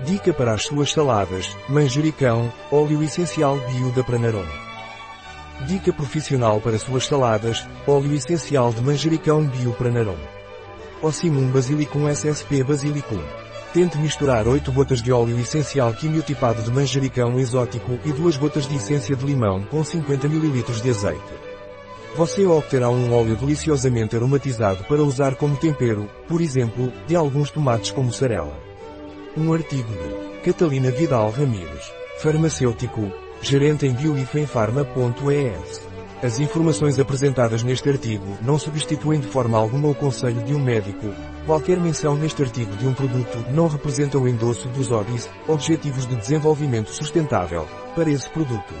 Dica para as suas saladas, manjericão, óleo essencial bio da Pranarom. Dica profissional para suas saladas, óleo essencial de manjericão bio Pranarom. Ocimum Basilicum SSP Basilicum. Tente misturar 8 gotas de óleo essencial quimiotipado de manjericão exótico e 2 gotas de essência de limão com 50 ml de azeite. Você obterá um óleo deliciosamente aromatizado para usar como tempero, por exemplo, de alguns tomates com mussarela. Um artigo de Catalina Vidal Ramírez, farmacêutico, gerente em bioifenfarma.es. As informações apresentadas neste artigo não substituem de forma alguma o conselho de um médico. Qualquer menção neste artigo de um produto não representa o endosso dos ODIs, Objetivos de Desenvolvimento Sustentável, para esse produto.